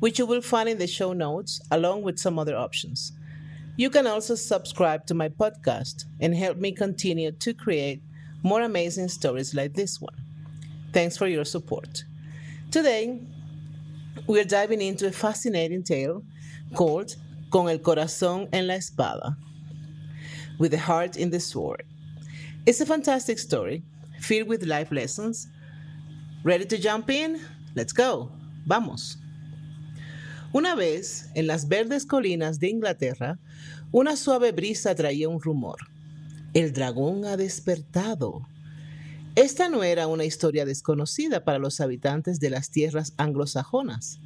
which you will find in the show notes along with some other options. You can also subscribe to my podcast and help me continue to create more amazing stories like this one. Thanks for your support. Today, we're diving into a fascinating tale called Con el corazón en la espada, with the heart in the sword. It's a fantastic story filled with life lessons. Ready to jump in? Let's go. Vamos. Una vez, en las verdes colinas de Inglaterra, una suave brisa traía un rumor. El dragón ha despertado. Esta no era una historia desconocida para los habitantes de las tierras anglosajonas.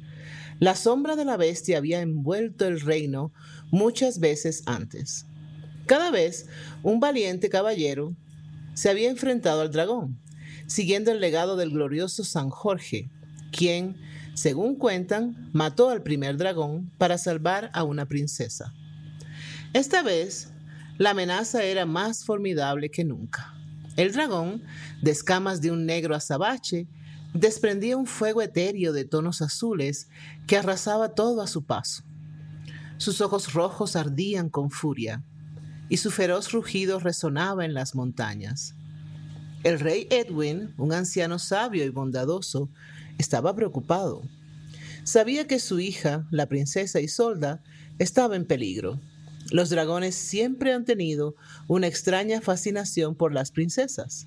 La sombra de la bestia había envuelto el reino muchas veces antes. Cada vez un valiente caballero se había enfrentado al dragón, siguiendo el legado del glorioso San Jorge, quien, según cuentan, mató al primer dragón para salvar a una princesa. Esta vez, la amenaza era más formidable que nunca. El dragón, de escamas de un negro azabache, desprendía un fuego etéreo de tonos azules que arrasaba todo a su paso. Sus ojos rojos ardían con furia y su feroz rugido resonaba en las montañas. El rey Edwin, un anciano sabio y bondadoso, estaba preocupado. Sabía que su hija, la princesa Isolda, estaba en peligro. Los dragones siempre han tenido una extraña fascinación por las princesas.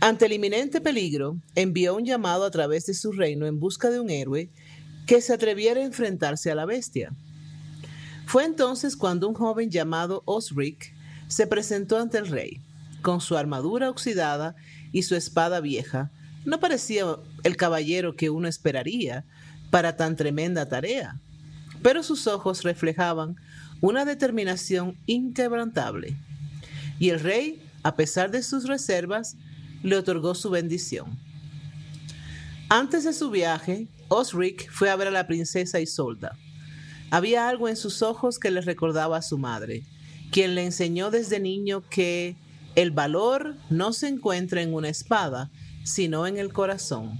Ante el inminente peligro, envió un llamado a través de su reino en busca de un héroe que se atreviera a enfrentarse a la bestia. Fue entonces cuando un joven llamado Osric se presentó ante el rey, con su armadura oxidada y su espada vieja, no parecía el caballero que uno esperaría para tan tremenda tarea, pero sus ojos reflejaban una determinación inquebrantable. Y el rey, a pesar de sus reservas, le otorgó su bendición. Antes de su viaje, Osric fue a ver a la princesa Isolda. Había algo en sus ojos que le recordaba a su madre, quien le enseñó desde niño que el valor no se encuentra en una espada, sino en el corazón.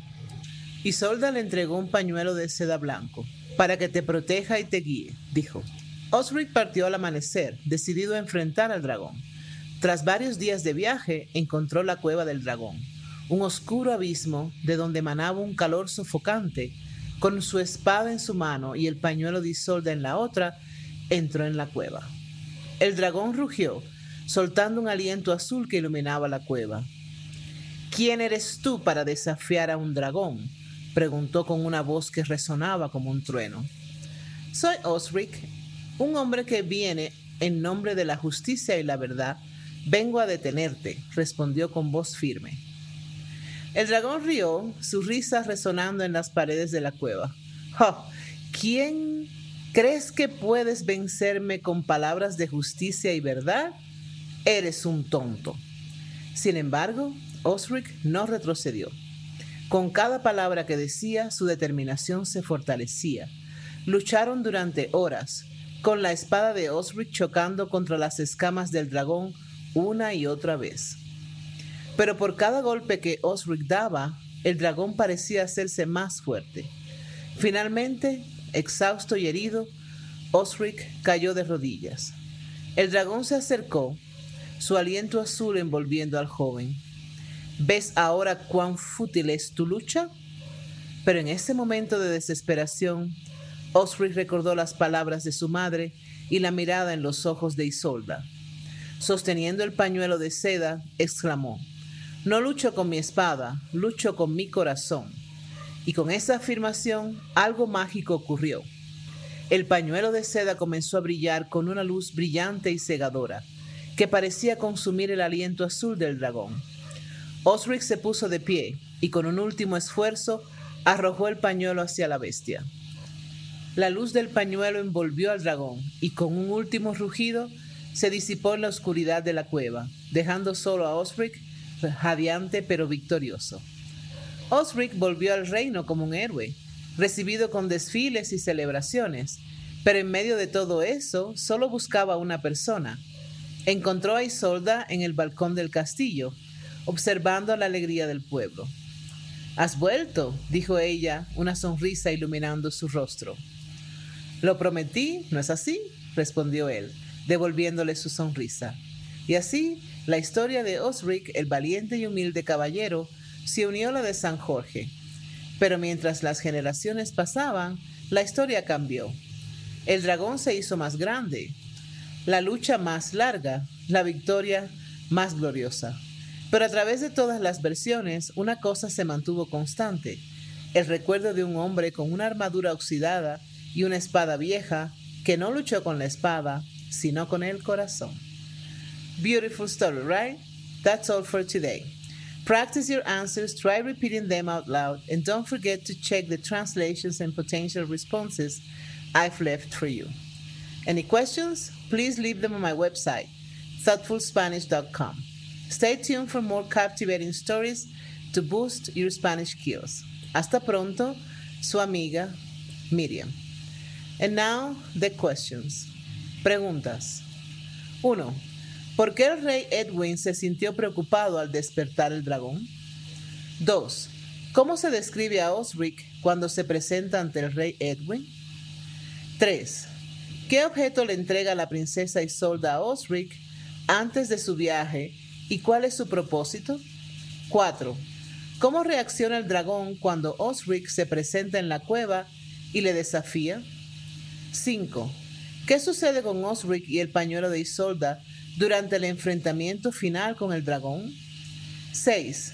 Isolda le entregó un pañuelo de seda blanco, para que te proteja y te guíe, dijo. Osric partió al amanecer, decidido a enfrentar al dragón. Tras varios días de viaje, encontró la cueva del dragón, un oscuro abismo de donde emanaba un calor sofocante. Con su espada en su mano y el pañuelo de Isolda en la otra, entró en la cueva. El dragón rugió, soltando un aliento azul que iluminaba la cueva. ¿Quién eres tú para desafiar a un dragón? preguntó con una voz que resonaba como un trueno. Soy Osric, un hombre que viene en nombre de la justicia y la verdad. Vengo a detenerte, respondió con voz firme. El dragón rió, su risa resonando en las paredes de la cueva. Oh, ¿Quién crees que puedes vencerme con palabras de justicia y verdad? Eres un tonto. Sin embargo, Osric no retrocedió. Con cada palabra que decía, su determinación se fortalecía. Lucharon durante horas, con la espada de Osric chocando contra las escamas del dragón una y otra vez. Pero por cada golpe que Osric daba, el dragón parecía hacerse más fuerte. Finalmente, exhausto y herido, Osric cayó de rodillas. El dragón se acercó, su aliento azul envolviendo al joven. ¿Ves ahora cuán fútil es tu lucha? Pero en ese momento de desesperación, Osric recordó las palabras de su madre y la mirada en los ojos de Isolda. Sosteniendo el pañuelo de seda, exclamó, No lucho con mi espada, lucho con mi corazón. Y con esa afirmación algo mágico ocurrió. El pañuelo de seda comenzó a brillar con una luz brillante y cegadora, que parecía consumir el aliento azul del dragón. Osric se puso de pie y con un último esfuerzo arrojó el pañuelo hacia la bestia. La luz del pañuelo envolvió al dragón y con un último rugido se disipó en la oscuridad de la cueva, dejando solo a Osric radiante pero victorioso. Osric volvió al reino como un héroe, recibido con desfiles y celebraciones, pero en medio de todo eso solo buscaba una persona. Encontró a Isolda en el balcón del castillo, observando la alegría del pueblo. Has vuelto, dijo ella, una sonrisa iluminando su rostro. Lo prometí, ¿no es así? respondió él, devolviéndole su sonrisa. Y así, la historia de Osric, el valiente y humilde caballero, se unió a la de San Jorge. Pero mientras las generaciones pasaban, la historia cambió. El dragón se hizo más grande, la lucha más larga, la victoria más gloriosa. Pero a través de todas las versiones, una cosa se mantuvo constante, el recuerdo de un hombre con una armadura oxidada y una espada vieja que no luchó con la espada, sino con el corazón. Beautiful story, right? That's all for today. Practice your answers, try repeating them out loud, and don't forget to check the translations and potential responses I've left for you. Any questions? Please leave them on my website, thoughtfulspanish.com. Stay tuned for more captivating stories to boost your Spanish skills. Hasta pronto, su amiga Miriam. And now the questions. Preguntas. 1. ¿Por qué el rey Edwin se sintió preocupado al despertar el dragón? 2. ¿Cómo se describe a Osric cuando se presenta ante el rey Edwin? 3. ¿Qué objeto le entrega la princesa Isolda a Osric antes de su viaje y cuál es su propósito? 4. ¿Cómo reacciona el dragón cuando Osric se presenta en la cueva y le desafía? 5. ¿Qué sucede con Osric y el pañuelo de Isolda durante el enfrentamiento final con el dragón? 6.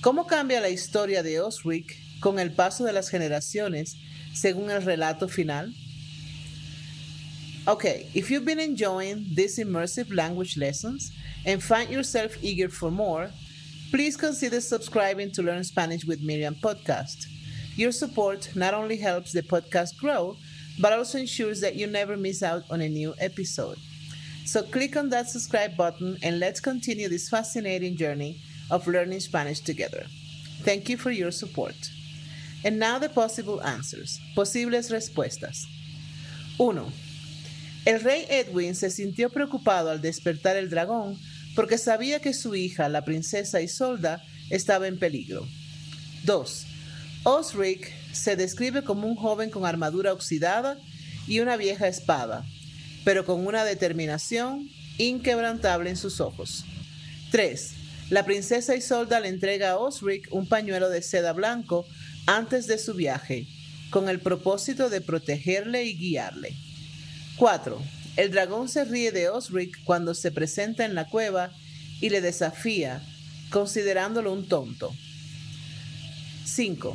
¿Cómo cambia la historia de Osric con el paso de las generaciones según el relato final? Okay, if you've been enjoying these immersive language lessons and find yourself eager for more, please consider subscribing to Learn Spanish with Miriam podcast. Your support not only helps the podcast grow, but also ensures that you never miss out on a new episode. So click on that subscribe button and let's continue this fascinating journey of learning Spanish together. Thank you for your support. And now the possible answers. Posibles respuestas. 1. El rey Edwin se sintió preocupado al despertar el dragón porque sabía que su hija, la princesa Isolda, estaba en peligro. 2. Osric se describe como un joven con armadura oxidada y una vieja espada, pero con una determinación inquebrantable en sus ojos. 3. La princesa Isolda le entrega a Osric un pañuelo de seda blanco antes de su viaje, con el propósito de protegerle y guiarle. 4. El dragón se ríe de Osric cuando se presenta en la cueva y le desafía, considerándolo un tonto. 5.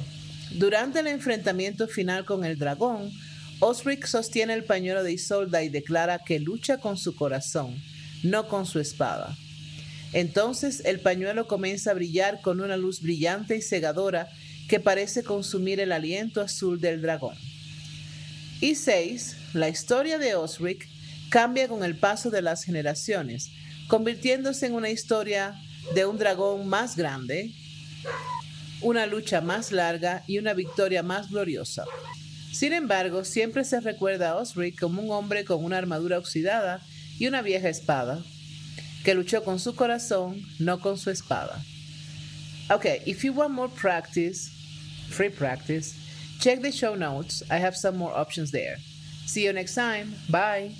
Durante el enfrentamiento final con el dragón, Osric sostiene el pañuelo de Isolda y declara que lucha con su corazón, no con su espada. Entonces el pañuelo comienza a brillar con una luz brillante y cegadora que parece consumir el aliento azul del dragón. Y 6. La historia de Osric cambia con el paso de las generaciones, convirtiéndose en una historia de un dragón más grande, una lucha más larga y una victoria más gloriosa. Sin embargo, siempre se recuerda a Osric como un hombre con una armadura oxidada y una vieja espada, que luchó con su corazón, no con su espada. Okay, if you want more practice, free practice, check the show notes. I have some more options there. See you next time. Bye.